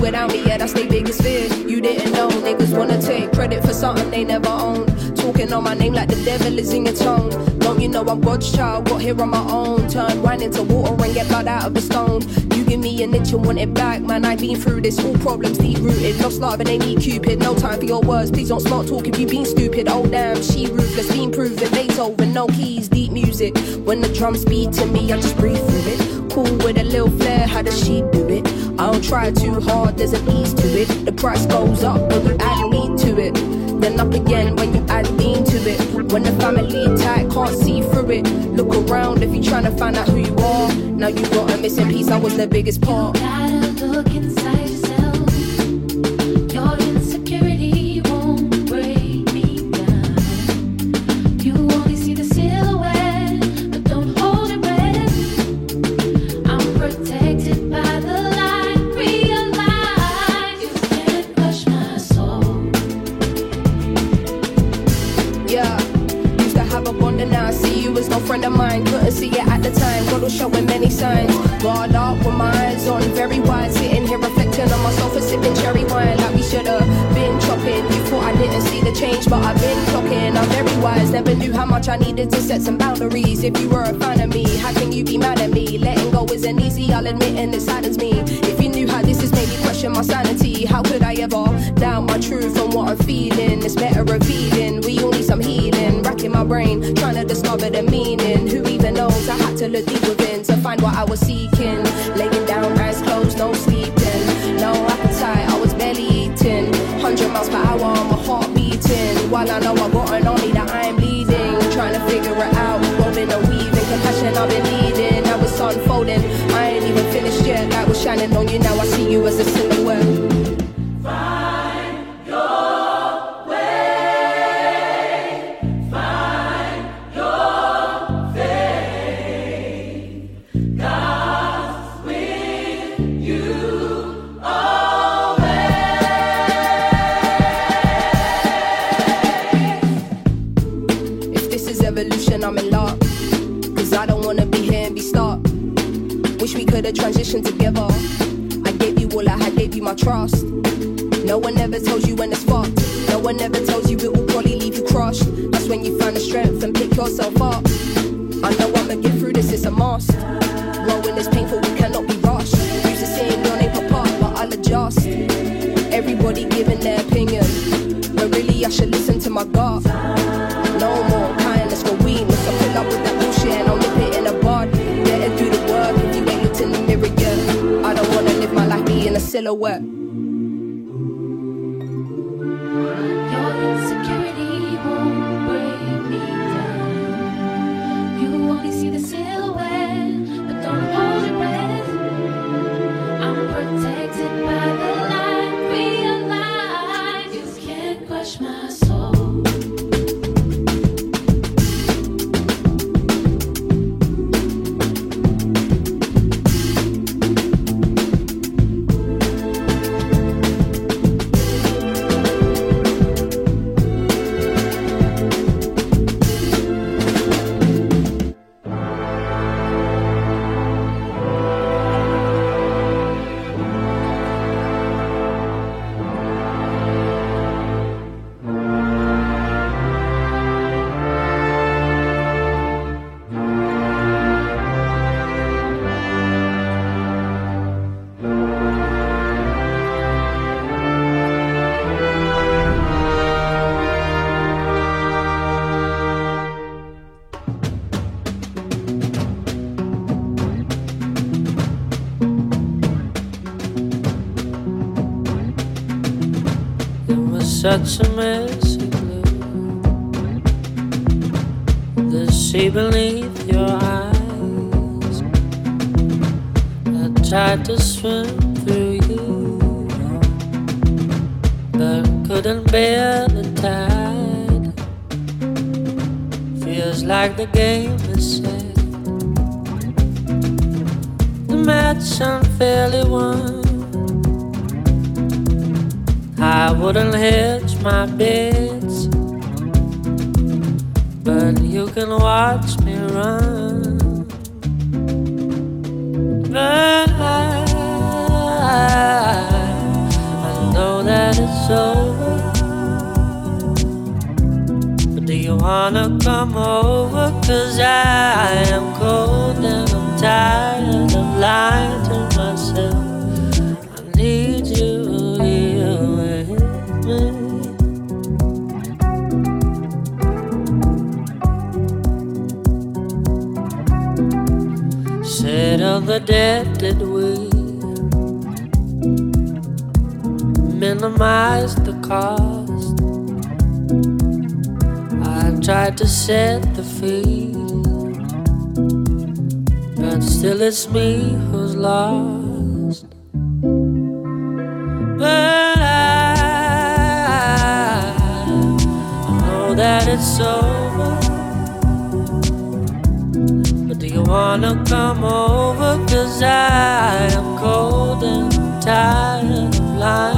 Without me, yeah, that's their biggest fear. You didn't know, niggas wanna take credit for something they never owned. Talking on my name like the devil is in your tongue. Don't you know I'm God's child? Got here on my own. Turn wine into water and get blood out of the stone. You give me an inch and want it back, man. I've been through this. All problems deep rooted. Lost love and they need Cupid. No time for your words. Please don't smart talk if you been stupid. Oh damn, she ruthless. Been proven. Beethoven, no keys, deep music. When the drums beat to me, I just breathe through it. Cool with a little flair. How does she do? I don't try too hard. There's an ease to it. The price goes up when you add meat to it. Then up again when you add lean to it. When the family tight, can't see through it. Look around if you're trying to find out who you are. Now you got a missing piece, I was the biggest part. You gotta look inside needed to set some boundaries. If you were a fan of me, how can you be mad at me? Letting go isn't easy, I'll admit, and it saddens me. If you knew how this has made me question my sanity, how could I ever doubt my truth and what I'm feeling? It's better revealing. We all need some healing. Racking my brain, trying to discover the meaning. Who even knows? I had to look deep within to find what I was seeking. Such a messy blue. The sea beneath your eyes. I tried to swim through you, but couldn't bear the tide. Feels like the game is set. The match unfairly won. I wouldn't hedge my bets. but you can watch me run. But I, I know that it's over. But do you wanna come over? Cause I am cold and I'm tired of lying the dead did we minimize the cost? I tried to set the fee, but still it's me who's lost. But I, know that it's over. Wanna come over? Cause I am cold and tired of lying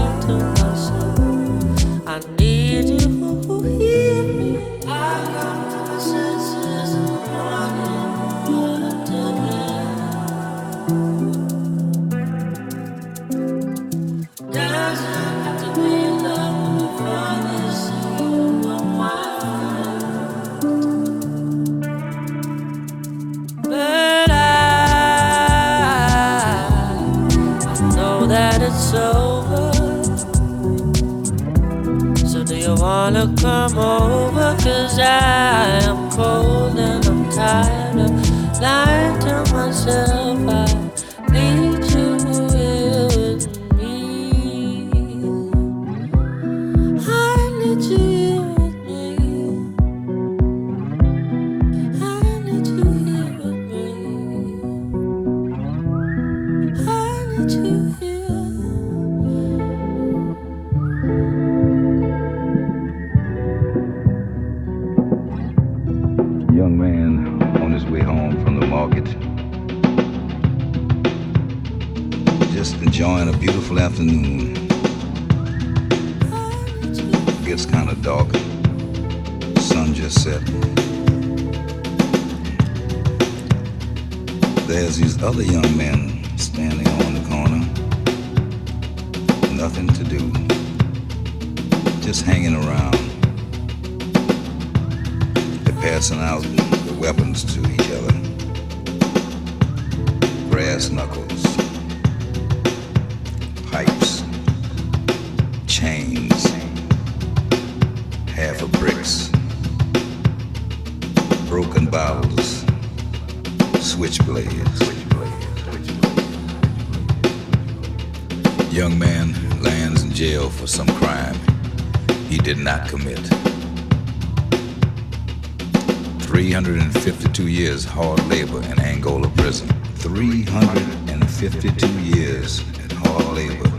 352 years hard labor in Angola prison. 352 years in hard labor.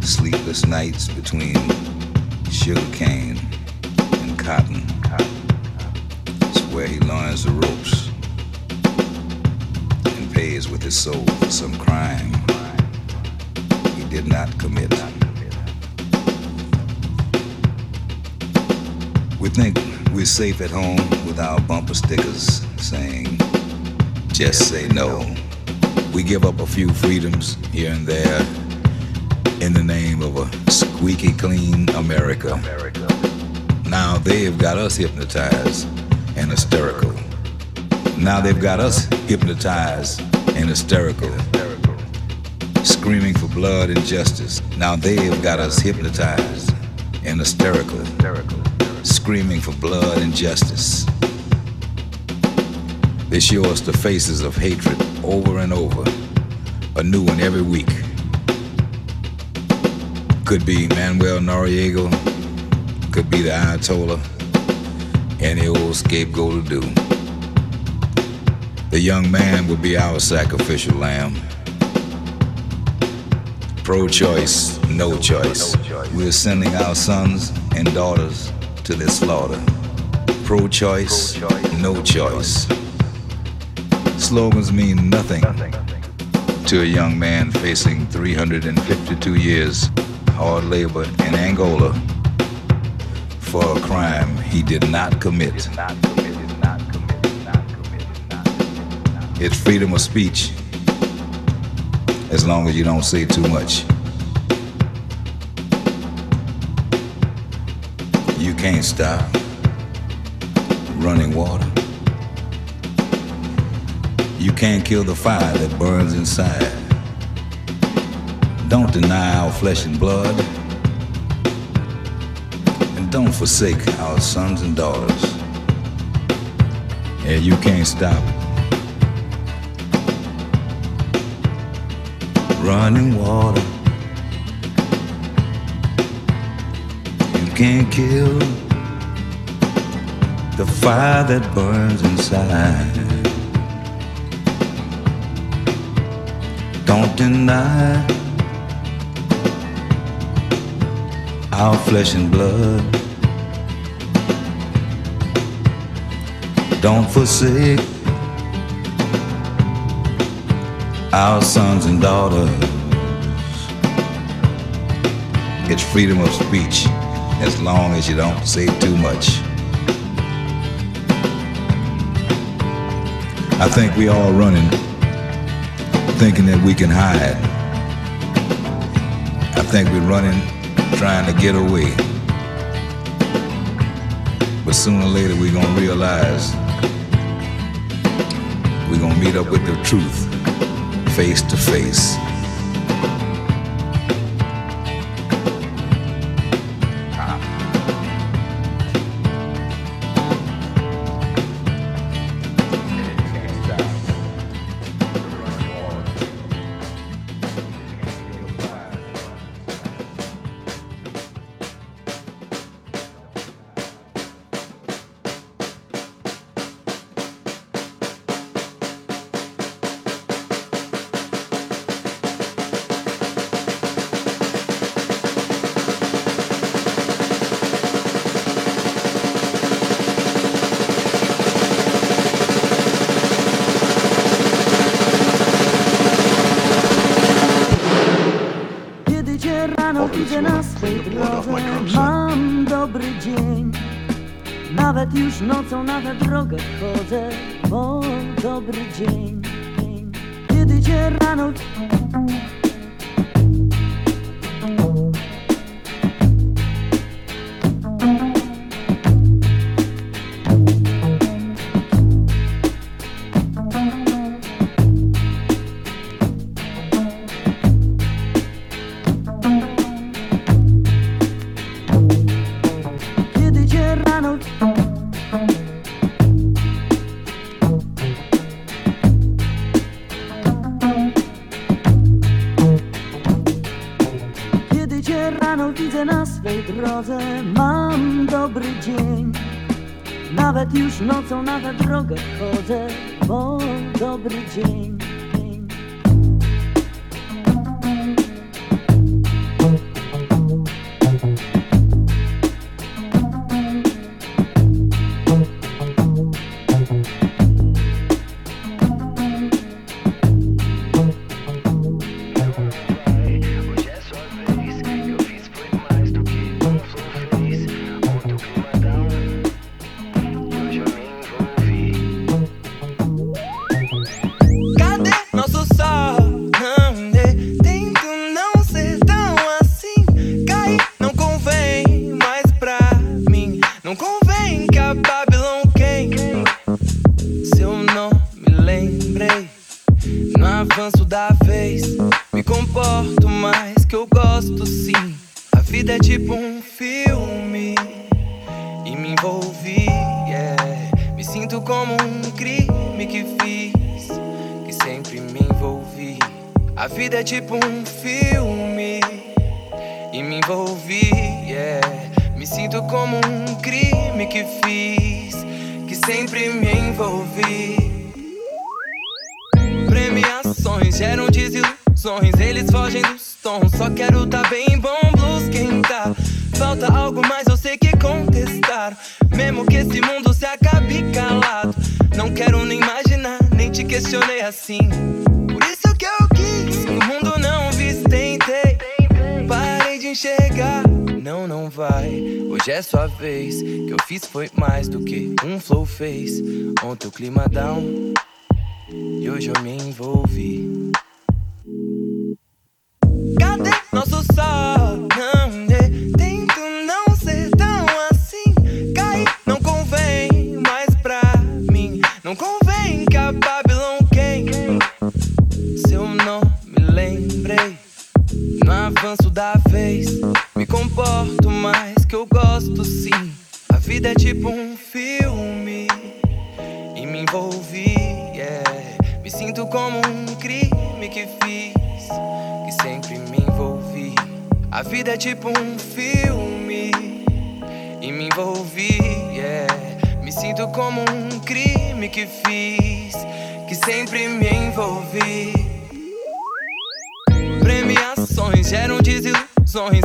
Sleepless nights between sugar cane and cotton. It's where he learns the ropes and pays with his soul for some crime he did not commit. We think we're safe at home with our bumper stickers saying, just say no. We give up a few freedoms here and there in the name of a squeaky clean America. America. Now they've got us hypnotized and hysterical. Now they've got us hypnotized and hysterical. Screaming for blood and justice. Now they've got us hypnotized and hysterical screaming for blood and justice. They show us the faces of hatred over and over, a new one every week. Could be Manuel Noriega, could be the Ayatollah, any old scapegoat will do. The young man will be our sacrificial lamb. Pro choice, no choice. We're sending our sons and daughters to their slaughter. Pro choice, no choice. Slogans mean nothing to a young man facing 352 years hard labor in Angola for a crime he did not commit. It's freedom of speech as long as you don't say too much. Can't stop running water. You can't kill the fire that burns inside. Don't deny our flesh and blood. And don't forsake our sons and daughters. Yeah, you can't stop running water. Can't kill the fire that burns inside. Don't deny our flesh and blood. Don't forsake our sons and daughters. It's freedom of speech as long as you don't say too much. I think we all running, thinking that we can hide. I think we're running, trying to get away. But sooner or later we're gonna realize we're gonna meet up with the truth face to face. Rano widzę na swej drodze. Mam dobry dzień. Nawet już nocą na tę drogę chodzę Bo dobry dzień. Kiedy cię rano drodze Mam dobry dzień. Nawet już nocą na tę drogę chodzę Bo dobry dzień yeah. Me sinto como um crime que fiz, que sempre me envolvi. Premiações geram desilusões, eles fogem dos tons. Só quero tá bem bom, blues quem tá. Falta algo mais, eu sei que contestar. Mesmo que esse mundo se acabe calado. Não quero nem imaginar, nem te questionei assim. Por isso que eu quis, no mundo não vis, tentei. Parei de enxergar, não, vai. Hoje é sua vez. Que eu fiz foi mais do que um flow fez. Ontem o clima down. E hoje eu me envolvi. Cadê nosso sol? Não, me comporto mais que eu gosto sim. A vida é tipo um filme e me envolvi, yeah. Me sinto como um crime que fiz, que sempre me envolvi. A vida é tipo um filme e me envolvi, yeah. Me sinto como um crime que fiz, que sempre me envolvi. Premiações geram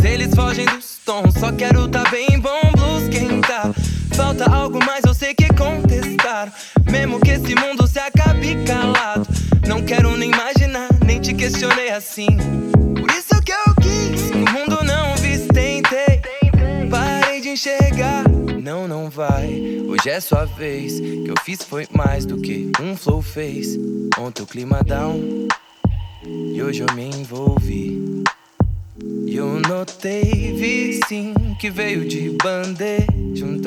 eles fogem dos tons. Só quero tá bem bom, blues quem tá. Falta algo mais, eu sei que contestar. Mesmo que esse mundo se acabe calado. Não quero nem imaginar, nem te questionei assim. Por isso que eu quis, que o mundo não visse, tentei. Parei de enxergar, não, não vai. Hoje é sua vez. Que eu fiz foi mais do que um flow fez. Ontem o clima down. E hoje eu me envolvi. E eu notei, vi sim que veio de bandeja um.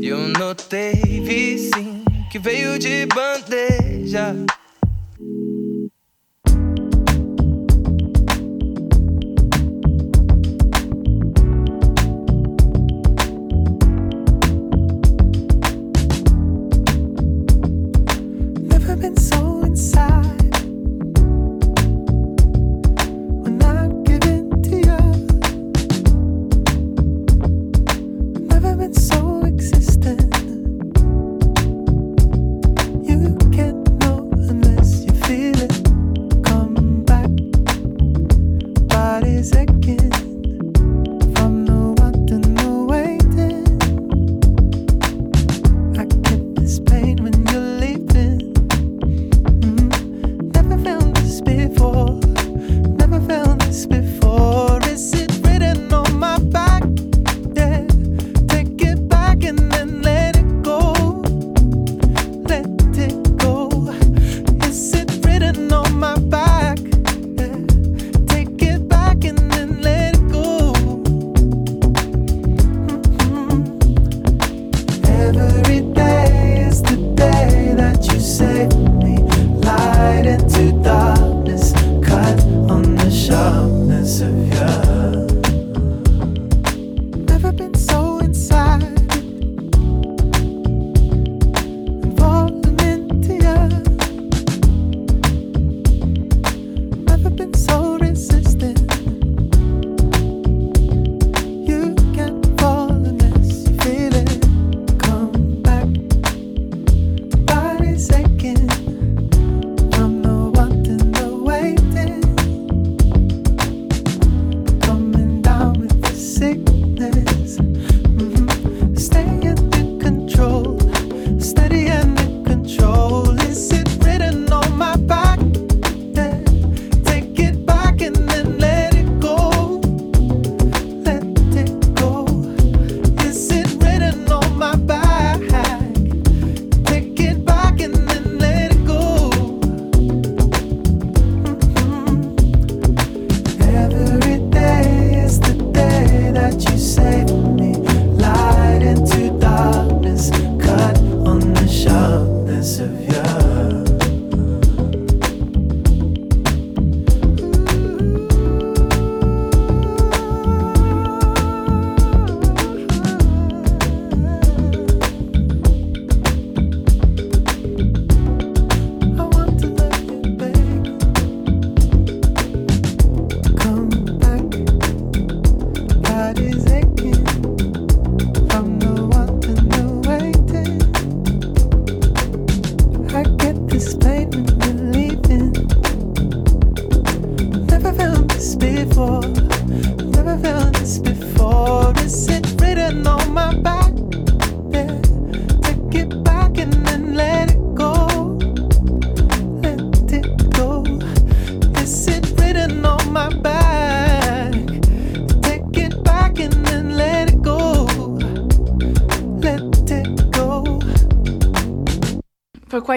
E eu notei, vi sim que veio de bandeja.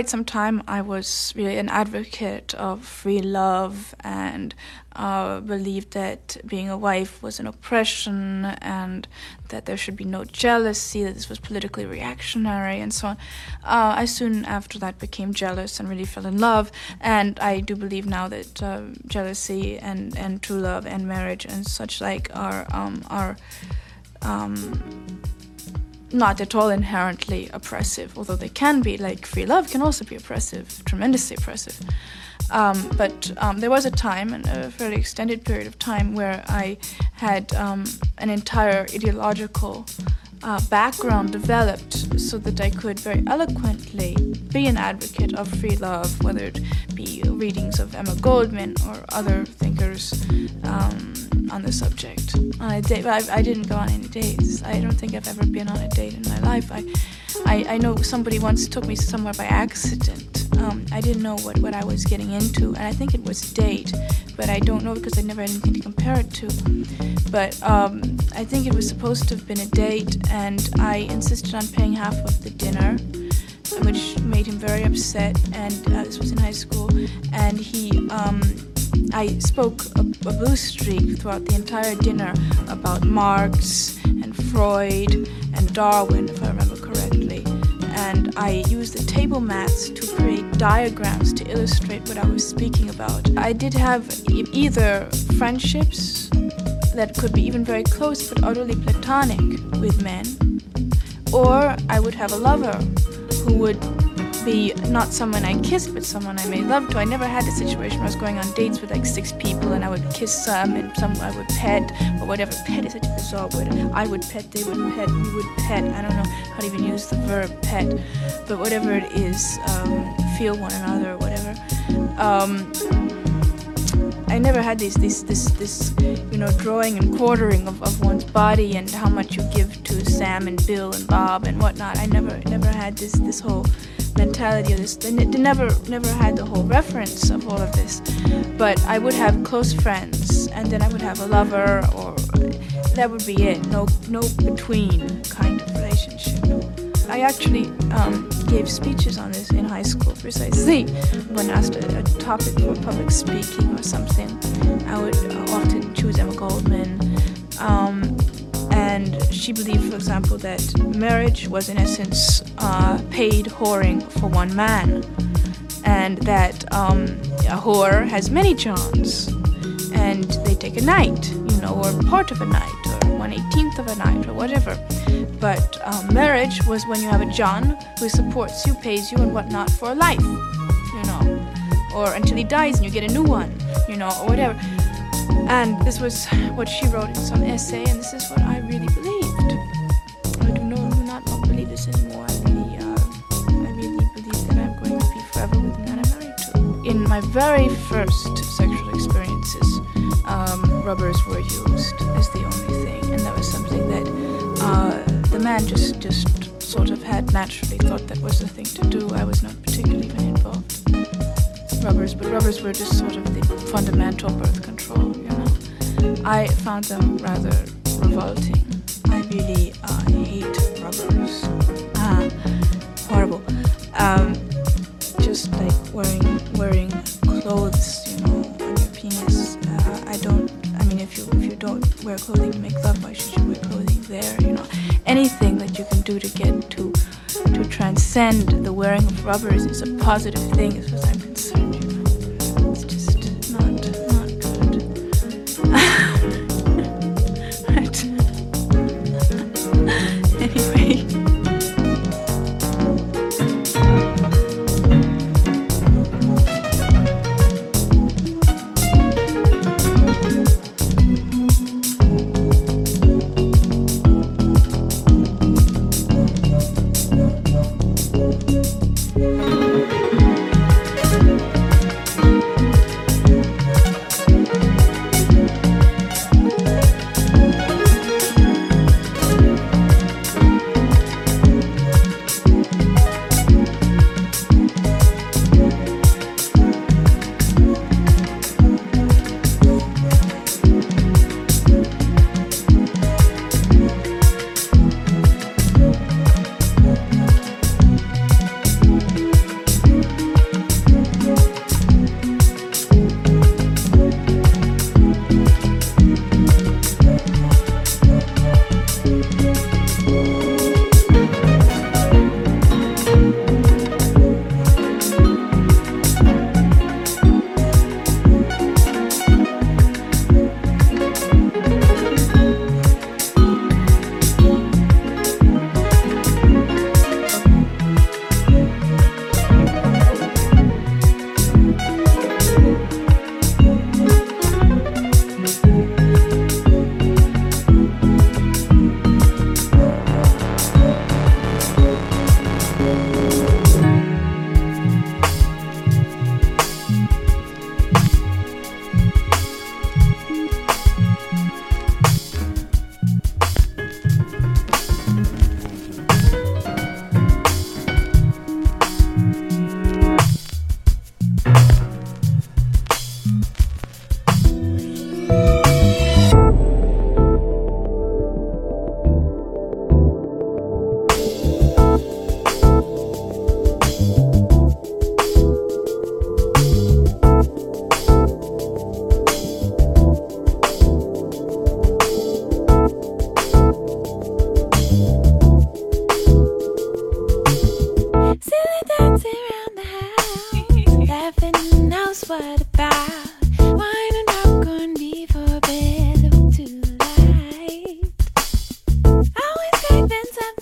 Quite some time, I was really an advocate of free love and uh, believed that being a wife was an oppression and that there should be no jealousy, that this was politically reactionary, and so on. Uh, I soon after that became jealous and really fell in love, and I do believe now that uh, jealousy and, and true love and marriage and such like are um, are um, not at all inherently oppressive, although they can be. Like free love can also be oppressive, tremendously oppressive. Um, but um, there was a time, and a fairly extended period of time, where I had um, an entire ideological uh, background developed so that I could very eloquently be an advocate of free love, whether it be readings of Emma Goldman or other thinkers um, on the subject. A I, I didn't go on any dates. I don't think I've ever been on a date in my life. I, I, I know somebody once took me somewhere by accident. Um, I didn't know what, what I was getting into, and I think it was a date, but I don't know because I never had anything to compare it to. But um, I think it was supposed to have been a date, and I insisted on paying half of the dinner, which made him very upset. And uh, this was in high school, and he. Um, I spoke a, a blue streak throughout the entire dinner about Marx and Freud and Darwin, if I remember correctly. And I used the table mats to create diagrams to illustrate what I was speaking about. I did have either friendships that could be even very close but utterly platonic with men, or I would have a lover who would be not someone I kissed, but someone I made love to. I never had a situation where I was going on dates with like six people and I would kiss some and some I would pet or whatever. Pet is such a bizarre word. I would pet, they would pet, we would pet. I don't know how to even use the verb pet, but whatever it is, um, feel one another or whatever. Um, I never had this this this this you know drawing and quartering of, of one's body and how much you give to Sam and Bill and Bob and whatnot. I never never had this this whole mentality of this. They, they never never had the whole reference of all of this. But I would have close friends and then I would have a lover or that would be it. No no between kind of relationship. I actually um, gave speeches on this in high school precisely. When asked a, a topic for public speaking or something, I would often choose Emma Goldman. Um, and she believed, for example, that marriage was in essence uh, paid whoring for one man, and that um, a whore has many johns, and they take a night, you know, or part of a night, or one eighteenth of a night, or whatever. But um, marriage was when you have a John who supports you, pays you, and whatnot for life, you know, or until he dies and you get a new one, you know, or whatever. And this was what she wrote in some essay, and this is what I really believed. I do, no, do not believe this anymore. I really, uh, I really believe that I'm going to be forever with the man I'm married to. In my very first sexual experiences, um, rubbers were used as the uh, the man just just sort of had naturally thought that was the thing to do. I was not particularly even involved. Rubbers, but rubbers were just sort of the fundamental birth control, you know. I found them rather revolting. I really uh, hate rubbers. Ah, horrible. Um, just like wearing wearing clothes, you know, on your penis. Uh, I don't. I mean, if you if you don't wear clothing to make love, why should you transcend the wearing of rubbers is a positive thing, as far as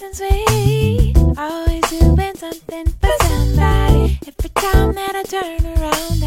happens we always doing something for somebody. Every time that I turn around.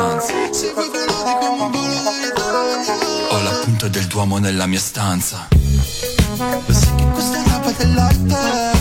stanza. Ho la punta del Duomo nella mia stanza. Lo sai che questa è roba dell'arte.